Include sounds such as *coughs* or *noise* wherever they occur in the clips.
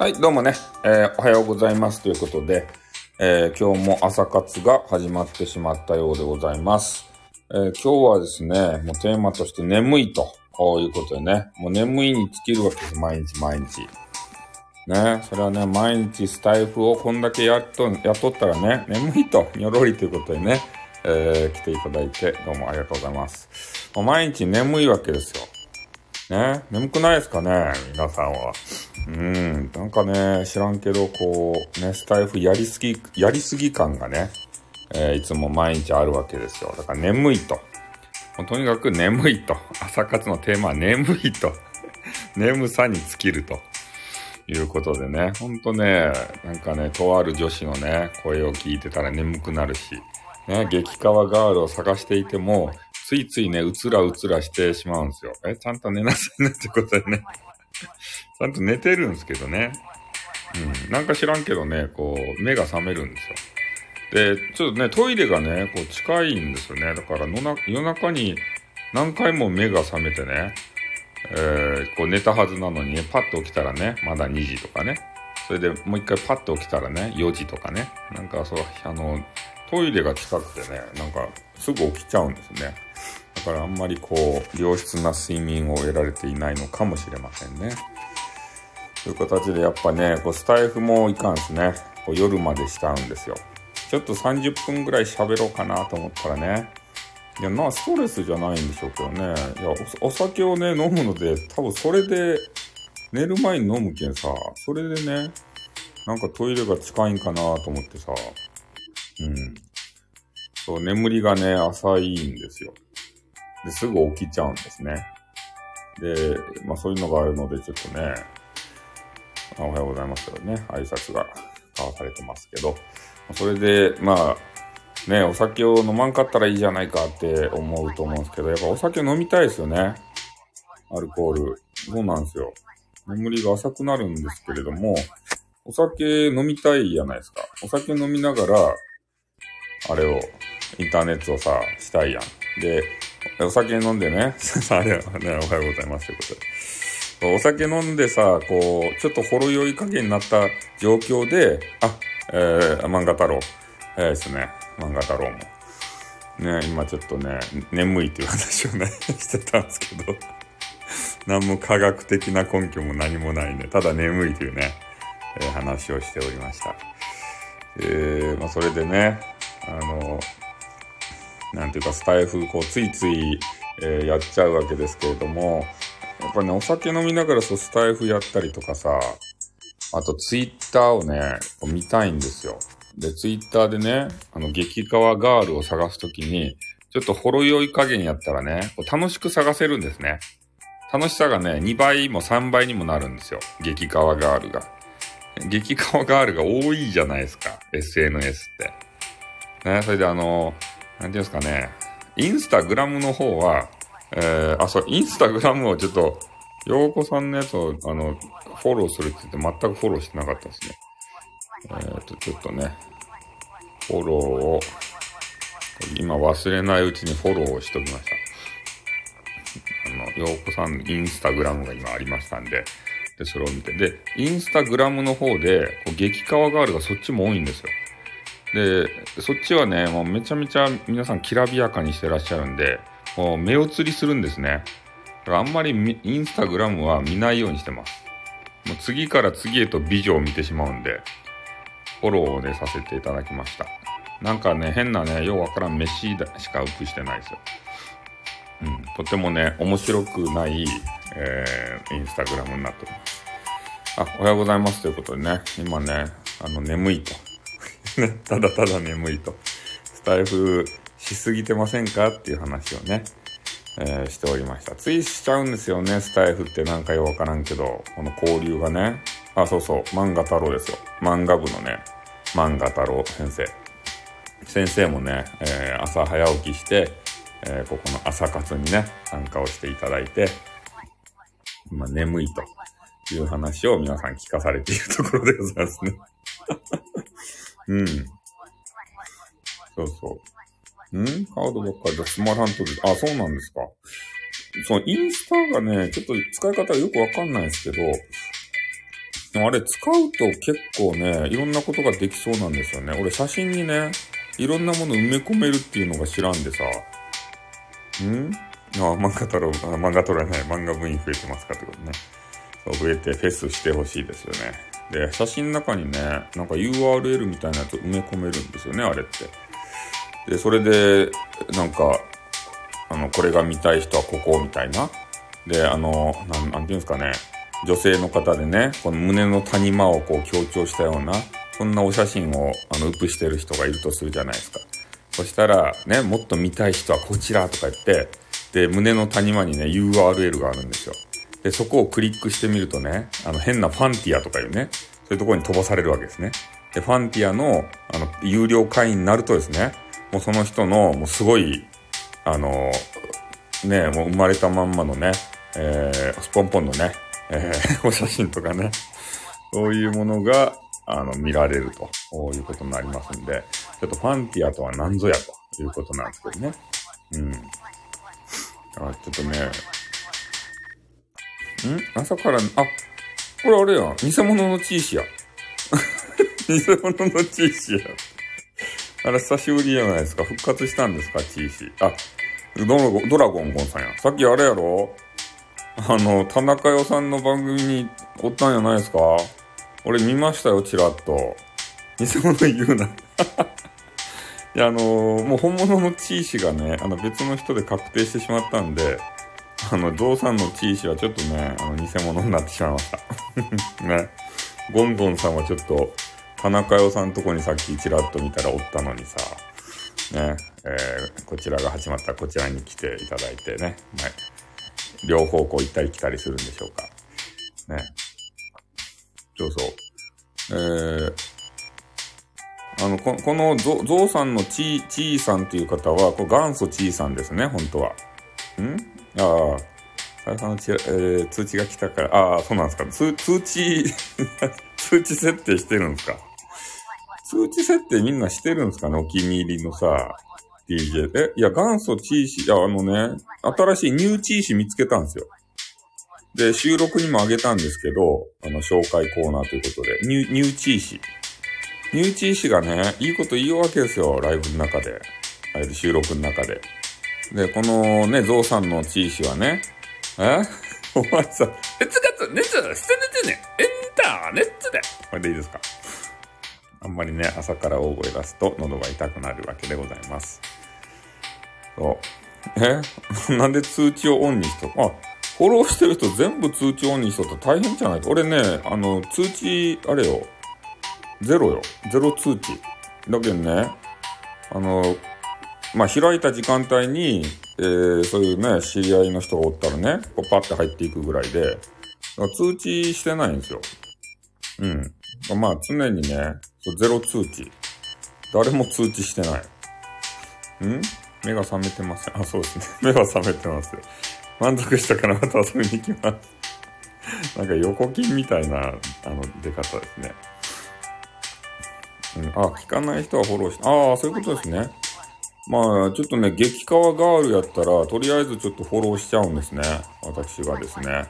はい、どうもね、えーおはようございますということで、えー今日も朝活が始まってしまったようでございます。えー今日はですね、もうテーマとして眠いと、こういうことでね、もう眠いに尽きるわけです、毎日毎日。ね、それはね、毎日スタイフをこんだけやっと、雇ったらね、眠いと、にょろりということでね、え来ていただいて、どうもありがとうございます。もう毎日眠いわけですよ。ね、眠くないですかね皆さんは。うん、なんかね、知らんけど、こう、ね、スタイフやりすぎ、やりすぎ感がね、えーいつも毎日あるわけですよ。だから眠いと。もうとにかく眠いと。朝活のテーマは眠いと。*laughs* 眠さに尽きると。いうことでね、ほんとね、なんかね、とある女子のね、声を聞いてたら眠くなるし、ね、激川ガールを探していても、ついついね、うつらうつらしてしまうんですよ。え、ちゃんと寝なさいねってことでね。ちゃんと寝てるんですけどね。うん。なんか知らんけどね、こう、目が覚めるんですよ。で、ちょっとね、トイレがね、こう近いんですよね。だからの、夜中に何回も目が覚めてね、えー、こう寝たはずなのにね、パッと起きたらね、まだ2時とかね。それでもう一回パッと起きたらね、4時とかね。なんかそう、あの、トイレが近くてね、なんかすぐ起きちゃうんですね。だからあんまりこう、良質な睡眠を得られていないのかもしれませんね。という形でやっぱね、こうスタイフもいかんですね。こう夜までしちゃうんですよ。ちょっと30分ぐらい喋ろうかなと思ったらね、いや、な、ストレスじゃないんでしょうけどね。いや、おお酒をね、飲むので、多分それで、寝る前に飲むけんさ、それでね、なんかトイレが近いんかなと思ってさ、うん。そう、眠りがね、浅いんですよ。で、すぐ起きちゃうんですね。で、まあそういうのがあるので、ちょっとね、おはようございますよね。挨拶が交わされてますけど、それで、まあ、ね、お酒を飲まんかったらいいじゃないかって思うと思うんですけど、やっぱお酒飲みたいですよね。アルコール。そうなんですよ。眠りが浅くなるんですけれども、お酒飲みたいじゃないですか。お酒飲みながら、あれを、インターネットをさ、したいやん。で、お酒飲んでね、*laughs* あれはね、おはようございますということで。お酒飲んでさ、こう、ちょっとほろ酔い加減になった状況で、あ、えー、漫画太郎。早いですね。漫画太郎も。ね、今ちょっとね、眠いっていう話をね、*laughs* してたんですけど、*laughs* 何も科学的な根拠も何もないね。ただ眠いというね、えー話をしておりました。えー、まあそれでね、あの、なんていうかスタイフ、こう、ついつい、えーやっちゃうわけですけれども、やっぱね、お酒飲みながらそうスタイフやったりとかさ、あとツイッターをね、見たいんですよ。で、ツイッターでね、あの、激川ガールを探すときに、ちょっとほろ酔い加減やったらね、こう楽しく探せるんですね。楽しさがね、2倍も3倍にもなるんですよ。激川ガールが。激川ガールが多いじゃないですか。SNS って。ね、それであの、なんていうんですかね、インスタグラムの方は、えー、あ、そう、インスタグラムをちょっと、ようこさんのやつを、あの、フォローするって言って全くフォローしてなかったですね。えっ、と、ちょっとね、フォローを、今忘れないうちにフォローをしときました。あの、ようこさん、インスタグラムが今ありましたんで、で、それを見て。で、インスタグラムの方で、こう激川ガールがそっちも多いんですよ。で、そっちはね、もうめちゃめちゃ皆さんきらびやかにしてらっしゃるんで、もう目移りするんですね。だからあんまりインスタグラムは見ないようにしてます。もう次から次へと美女を見てしまうんで、フォローをね、させていただきました。なんかね、変なね、ようわからん飯しかアップしてないですよ。うん、とてもね、面白くない、えー、インスタグラムになっております。あ、おはようございますということでね、今ね、あの、眠いと。ね、*laughs* ただただ眠いと。スタイフしすぎてませんかっていう話をね、えーしておりました。ついしちゃうんですよね、スタイフってなんかようわからんけど、この交流がね。あ、そうそう、漫画太郎ですよ。漫画部のね、漫画太郎先生。先生もね、えー朝早起きして、えーここの朝活にね、参加をしていただいて、今眠いという話を皆さん聞かされているところでございますね。うん。そうそう。ん？カードばっかりでスマラントで、あ、そうなんですか。そのインスタがね、ちょっと使い方がよくわかんないですけど、あれ使うと結構ね、いろんなことができそうなんですよね。俺写真にね、いろんなもの埋め込めるっていうのが知らんでさ。ん？あ、漫画太郎、あ漫画太郎じゃない、漫画部員増えてますかってことね。そう増えてフェスしてほしいですよね。で、写真の中にね、なんか URL みたいなやつ埋め込めるんですよね、あれって。で、それで、なんか、あの、これが見たい人はここみたいな。で、あの、なん、なんていうんですかね。女性の方でね、この胸の谷間をこう強調したような、そんなお写真をあの、ウップしてる人がいるとするじゃないですか。そしたら、ね、もっと見たい人はこちらとか言って、で、胸の谷間にね、URL があるんですよ。で、そこをクリックしてみるとね、あの、変なファンティアとかいうね、そういうところに飛ばされるわけですね。で、ファンティアの、あの、有料会員になるとですね、もうその人の、もうすごい、あの、ね、もう生まれたまんまのね、えー、スポンポンのね、えー、お写真とかね、そういうものが、あの、見られるということになりますんで、ちょっとファンティアとは何ぞやということなんですけどね。うん。あ、ちょっとね、ん？朝から、あ、これあれや。偽物のチーシや。*laughs* 偽物のチーシや。あれ久しぶりじゃないですか。復活したんですか、チーシ。あ、ドラゴン、ドラゴンゴンさんや。さっきあれやろ？あの、田中代さんの番組におったんやないですか？俺見ましたよ、ちらっと。偽物言うな。*laughs* いや、あのー、もう本物のチーシがね、あの別の人で確定してしまったんで、あの、ゾウさんのチーシはちょっとね、あの、偽物になってしまいました。*laughs* ね。ゴンゴンさんはちょっと、田中代さんとこにさっきちらっと見たらおったのにさ、ね、えー、こちらが始まったらこちらに来ていただいてね、はい。両方こう行ったり来たりするんでしょうか。ね。そうそう。えー、あの、ここのゾゾウさんのち、ちーさんっていう方は、こ元祖ちーさんですね、本当は。ん？ああ。さやさんのち、えー、通知が来たから、ああ、そうなんですか。通、通知 *laughs* 通知設定してるんですか通知設定みんなしてるんですかねお気に入りのさ、DJ。え、いや、元祖チーシー、あのね、新しいニューチーシ見つけたんですよ。で、収録にもあげたんですけど、あの、紹介コーナーということで、ニュニューチーシ。ニューチーシがね、いいこと言うわけですよ、ライブの中で。あれ収録の中で。で、このね、ゾウさんのチーシーはね、え？*laughs* お前さ、熱月、熱、捨ててね、エンターネットで。これでいいですか？あんまりね、朝から大声出すと喉が痛くなるわけでございます。そう。え？*laughs* なんで通知をオンにしとあ、フォローしてる人全部通知オンにしとったら大変じゃないと。俺ね、あの、通知、あれよ。ゼロよ。ゼロ通知。だけどね、あの、まあ、開いた時間帯に、えー、そういうね、知り合いの人がおったらね、こうパッて入っていくぐらいで、通知してないんですよ。うん。まあ常にね、ゼロ通知。誰も通知してない。ん？目が覚めてます。あ、そうですね。*laughs* 目が覚めてます。満足したからまた遊びに行きます。*laughs* なんか横金みたいな、あの、出方ですね。うん、あ、聞かない人はフォローして、ああ、そういうことですね。まあ、ちょっとね、激川ガールやったら、とりあえずちょっとフォローしちゃうんですね。私がですね。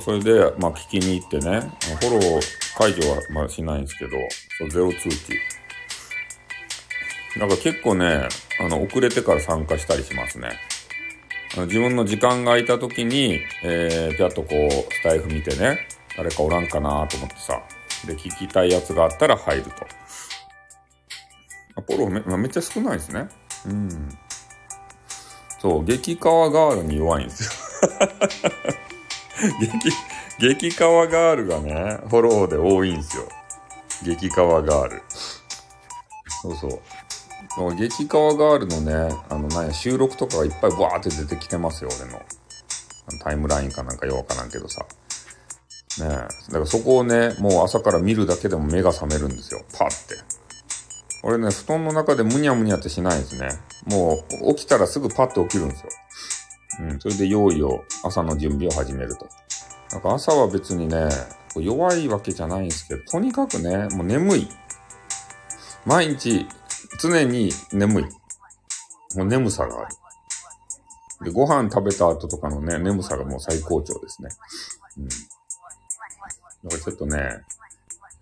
それで、まあ、聞きに行ってね、フォロー解除は、まあ、しないんですけど、ゼロ通知。なんか結構ね、あの、遅れてから参加したりしますね。自分の時間が空いた時に、えー、ぴゃっとこう、スタイフ見てね、誰かおらんかなと思ってさ、で、聞きたいやつがあったら入ると。フォローめ、めっちゃ少ないですね。うん。そう、激川ガールに弱いんですよ。*laughs* 激、激川ガールがね、フォローで多いんですよ。激川ガール。そうそう。激川ガールのね、あの、なんや、収録とかがいっぱいバーって出てきてますよ、俺の。タイムラインかなんかようわからんけどさ。ねえ。だからそこをね、もう朝から見るだけでも目が覚めるんですよ。パって。俺ね、布団の中でむにゃむにゃってしないですね。もう、起きたらすぐパッと起きるんですよ。うん、それで用意を、朝の準備を始めると。なんか朝は別にね、弱いわけじゃないんですけど、とにかくね、もう眠い。毎日、常に眠い。もう眠さがある。で、ご飯食べた後とかのね、眠さがもう最高潮ですね。うんだからちょっとね、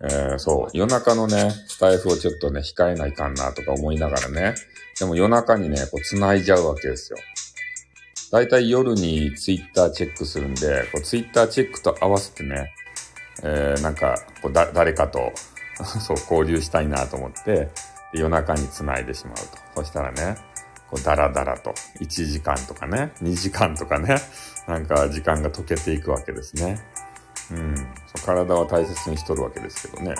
えー、そう、夜中のね、スタイフをちょっとね、控えないかんなとか思いながらね、でも夜中にね、こう繋いじゃうわけですよ。だいたい夜にツイッターチェックするんで、こうツイッターチェックと合わせてね、えー、なんか、こうだ、誰かと *laughs* そう、交流したいなと思って、夜中に繋いでしまうと。そしたらね、こう、だらだらと、1時間とかね、2時間とかね、なんか時間が溶けていくわけですね。うん。体は大切にしとるわけですけどね。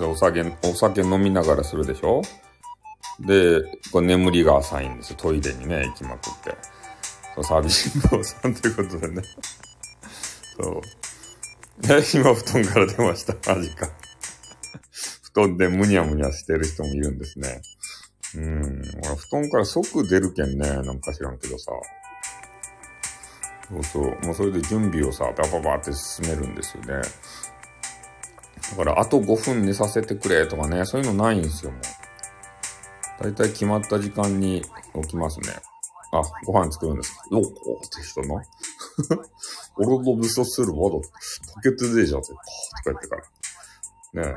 お酒、お酒飲みながらするでしょ？で、これ眠りが浅いんですよ。トイレにね、行きまくって。そう、サービス坊さんということでね。そう。で、今布団から出ました。マジか。布団でむにゃむにゃしてる人もいるんですね。うん。俺、布団から即出るけんね。なんか知らんけどさ。そうそう。もうそれで準備をさ、バババって進めるんですよね。だから、あと5分寝させてくれとかね、そういうのないんですよ、もう。だいたい決まった時間に起きますね。あ、ご飯作るんですかよっこって人の？*laughs* 俺の味噌汁まだ溶けてねえじゃって、とか言ってから。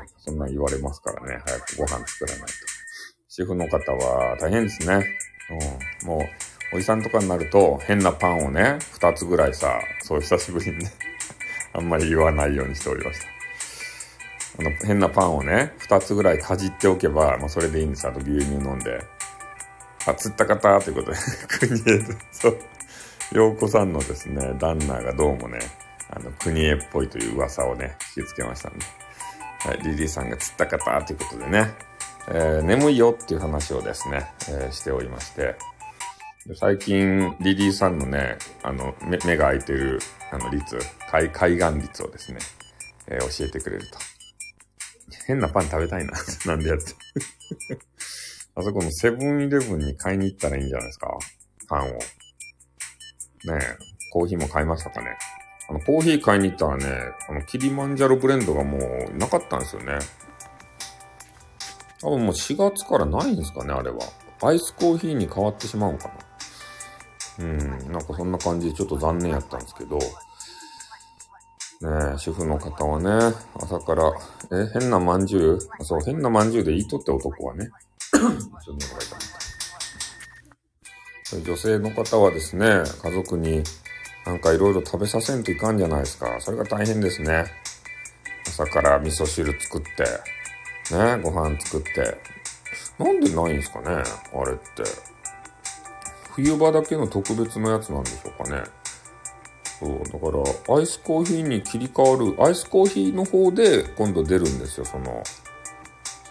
ねそんな言われますからね。早くご飯作らないと。シェフの方は大変ですね。うん。もう、おじさんとかになると、変なパンをね、二つぐらいさ、そう久しぶりにね、*laughs* あんまり言わないようにしておりました。あの、変なパンをね、二つぐらいかじっておけば、まあ、それでいいんです。あと牛乳飲んで。あ、釣った方？ということで、*laughs* 国枝、そう。洋子さんのですね、旦那がどうもね、あの、国枝っぽいという噂をね、聞きつけましたんで。はい、リリーさんが釣った方？ということでね、えー、眠いよっていう話をですね、えー、しておりまして、最近、リリーさんのね、あの、目目が開いてる、あの、率、海、海岸率をですね、えー、教えてくれると。変なパン食べたいな。*laughs* なんでやって。*laughs* あそこのセブンイレブンに買いに行ったらいいんじゃないですか？パンを。ねえ、コーヒーも買いましたかね？あの、コーヒー買いに行ったらね、あの、キリマンジャロブレンドがもうなかったんですよね。多分もう4月からないんですかね、あれは。アイスコーヒーに変わってしまうんかな。うん、なんかそんな感じでちょっと残念やったんですけど、ねえ、主婦の方はね、朝から、え、変な饅頭そう、変な饅頭で言いとって男は *coughs* ね。女性の方はですね、家族になんかいろいろ食べさせんといかんじゃないですか。それが大変ですね。朝から味噌汁作って、ね、ご飯作って。なんでないんですかね、あれって。冬場だけの特別なやつなんでしょうかね。そう、だから、アイスコーヒーに切り替わる、アイスコーヒーの方で今度出るんですよ、その、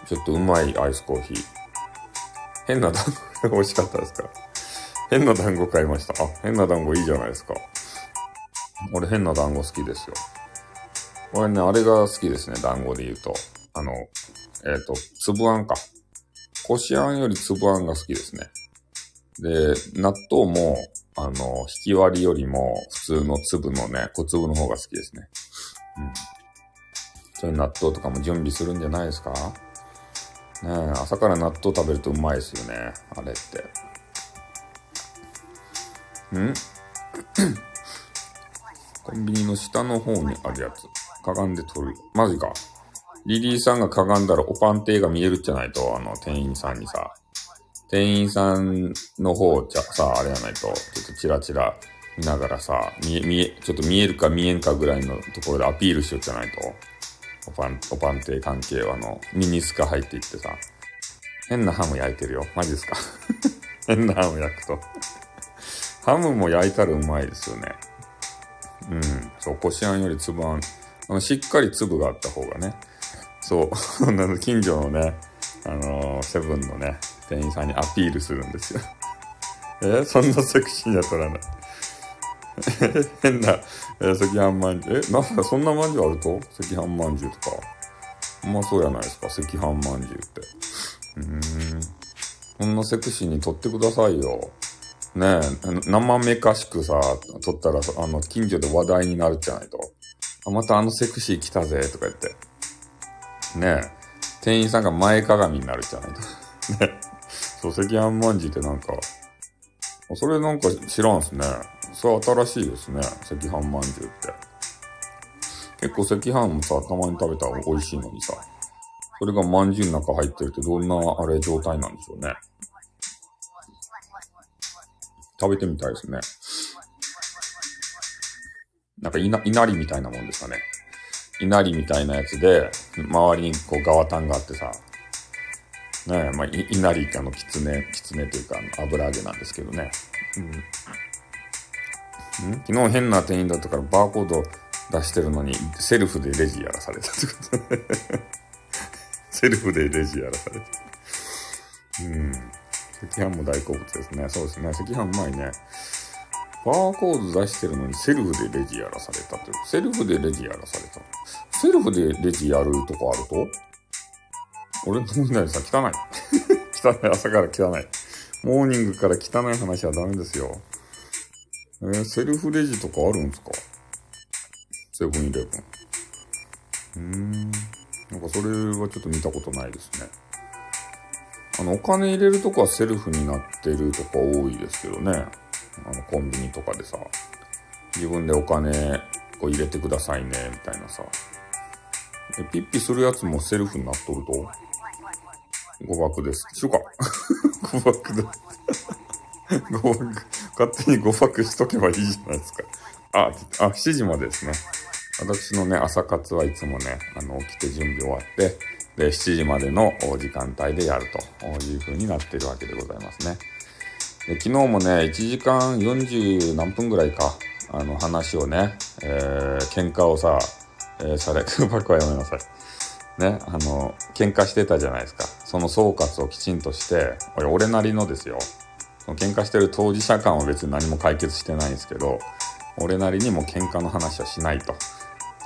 ちょっとうまいアイスコーヒー。変な団子、美味しかったですか？変な団子買いました。あ、変な団子いいじゃないですか。俺変な団子好きですよ。俺ね、あれが好きですね、団子で言うと。あの、えっ、ー、と、粒あんか。こしあんより粒あんが好きですね。で、納豆も、あの、引き割りよりも普通の粒のね、小粒の方が好きですね。うん。そういう納豆とかも準備するんじゃないですか？ねえ、朝から納豆食べるとうまいですよね。あれって。ん？*laughs* コンビニの下の方にあるやつ。かがんで取る。マジか。リリーさんがかがんだらおパンテーが見えるじゃないと、あの、店員さんにさ。店員さんの方じゃさ、あれやないと、ちょっとチラチラ見ながらさ、見え、見え、ちょっと見えるか見えんかぐらいのところでアピールしようじゃないと、おパン、おパンテ関係はあの、ミニスカ入っていってさ、変なハム焼いてるよ。マジですか？*laughs* 変なハム焼くとハムも焼いたらうまいですよね。うん。そう、こしあんより粒あん。あの、しっかり粒があった方がね。そう。*laughs* 近所のね、あのー、セブンのね、店員さんにアピールするんですよ。*laughs* えそんなセクシーには取らない。*laughs* 変な、えー、赤飯まんじゅう。え、なんかそんなまんじゅうあると？赤飯まんじゅうとか。うまそうやないですか、赤飯まんじゅうって。うーん。こんなセクシーに撮ってくださいよ。ねえ、生めかしくさ、撮ったら、あの、近所で話題になるじゃないと。あ、またあのセクシー来たぜ、とか言って。ねえ、店員さんが前かがみになるじゃないと。ね *laughs* そう、赤飯まんじってなんか、それなんか知らんすね。それ新しいですね。赤飯まんじゅうって。結構赤飯もさ、たまに食べたら美味しいのにさ、それがまんじゅうの中入ってるってどんなあれ状態なんでしょうね。食べてみたいですね。なんかいな、稲荷みたいなもんですかね。稲荷みたいなやつで、周りにこうガワタンがあってさ、ねえ、まあ、い稲荷ってあの、キツネ、キツネというか、油揚げなんですけどね。うん。ん昨日変な店員だったからバーコード出してるのに、セルフでレジやらされたってことセルフでレジやらされた。うん。赤飯も大好物ですね。そうですね。赤飯うまいね。バーコード出してるのにセルフでレジやらされたって。セルフでレジやらされた。セルフでレジやるとこあると？俺の問題さ、汚い。*laughs* 汚い、朝から汚い。モーニングから汚い話はダメですよ。えー、セルフレジとかあるんですか？セブンイレブン。うーん。なんかそれはちょっと見たことないですね。あの、お金入れるとこはセルフになってるとこ多いですけどね。あの、コンビニとかでさ、自分でお金こう入れてくださいね、みたいなさ。ピッピするやつもセルフになっとると？誤爆です。しょか誤爆だ。誤爆。勝手に誤爆しとけばいいじゃないですか。あ、あ、7時までですね。私のね、朝活はいつもね、あの、起きて準備終わって、で、7時までの時間帯でやるという風になっているわけでございますね。で昨日もね、1時間40何分ぐらいか、あの話をね、えー、喧嘩をさ、えー、され、*laughs* 爆はやめなさい。ね、あの、喧嘩してたじゃないですか。その総括をきちんとして、これ俺なりのですよ。その喧嘩してる当事者間は別に何も解決してないんですけど、俺なりにも喧嘩の話はしないと。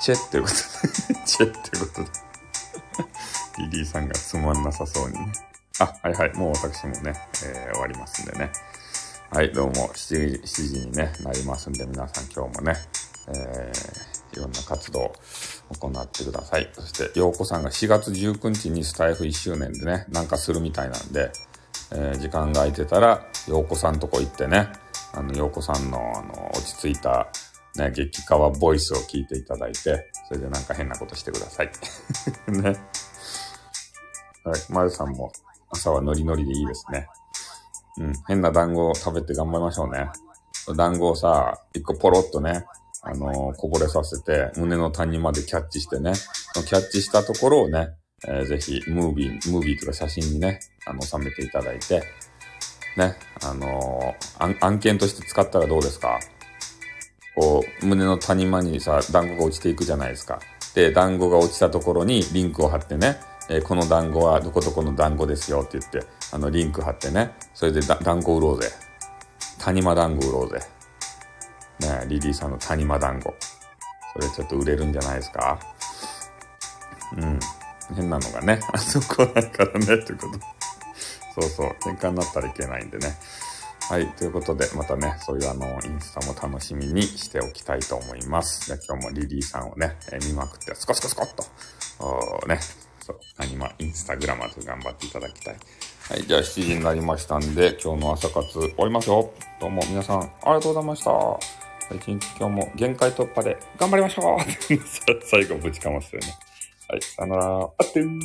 チェっていうことで、*laughs* チェってことで。リリーさんがつまんなさそうにね。あ、はいはい。もう私もね、えー、終わりますんでね。はい、どうも7時、7時にね、なりますんで、皆さん今日もね、えー、いろんな活動を行ってください。そして、ようこさんが4月19日にスタイフ1周年でね、なんかするみたいなんで、えー、時間が空いてたら、ようこさんとこ行ってね、あの、ようこさんの、あの、落ち着いた、ね、激川ボイスを聞いていただいて、それでなんか変なことしてください。*laughs* ね。はい、まるさんも朝はノリノリでいいですね。うん、変な団子を食べて頑張りましょうね。団子をさ、一個ポロっとね、あのー、こぼれさせて、胸の谷までキャッチしてね、キャッチしたところをね、えー、ぜひ、ムービー、ムービーとか写真にね、あの、収めていただいて、ね、あのー、案件として使ったらどうですか？こう、胸の谷間にさ、団子が落ちていくじゃないですか。で、団子が落ちたところにリンクを貼ってね、えー、この団子はどこどこの団子ですよって言って、あの、リンク貼ってね、それで団子売ろうぜ。谷間団子売ろうぜ。ねリリーさんの谷間団子。それちょっと売れるんじゃないですか？うん。変なのがね、*laughs* あそこないからね、ってこと。そうそう、喧嘩になったらいけないんでね。はい。ということで、またね、そういうあの、インスタも楽しみにしておきたいと思います。じゃ今日もリリーさんをね、え見まくって、スコスコスコっと、おね、そう、アニマ、インスタグラマーと頑張っていただきたい。はい。じゃあ7時になりましたんで、今日の朝活終わりますよ。どうも皆さん、ありがとうございました。一日今日も限界突破で頑張りましょう *laughs* 最後ぶちかますよね。はい。さよなら。あってー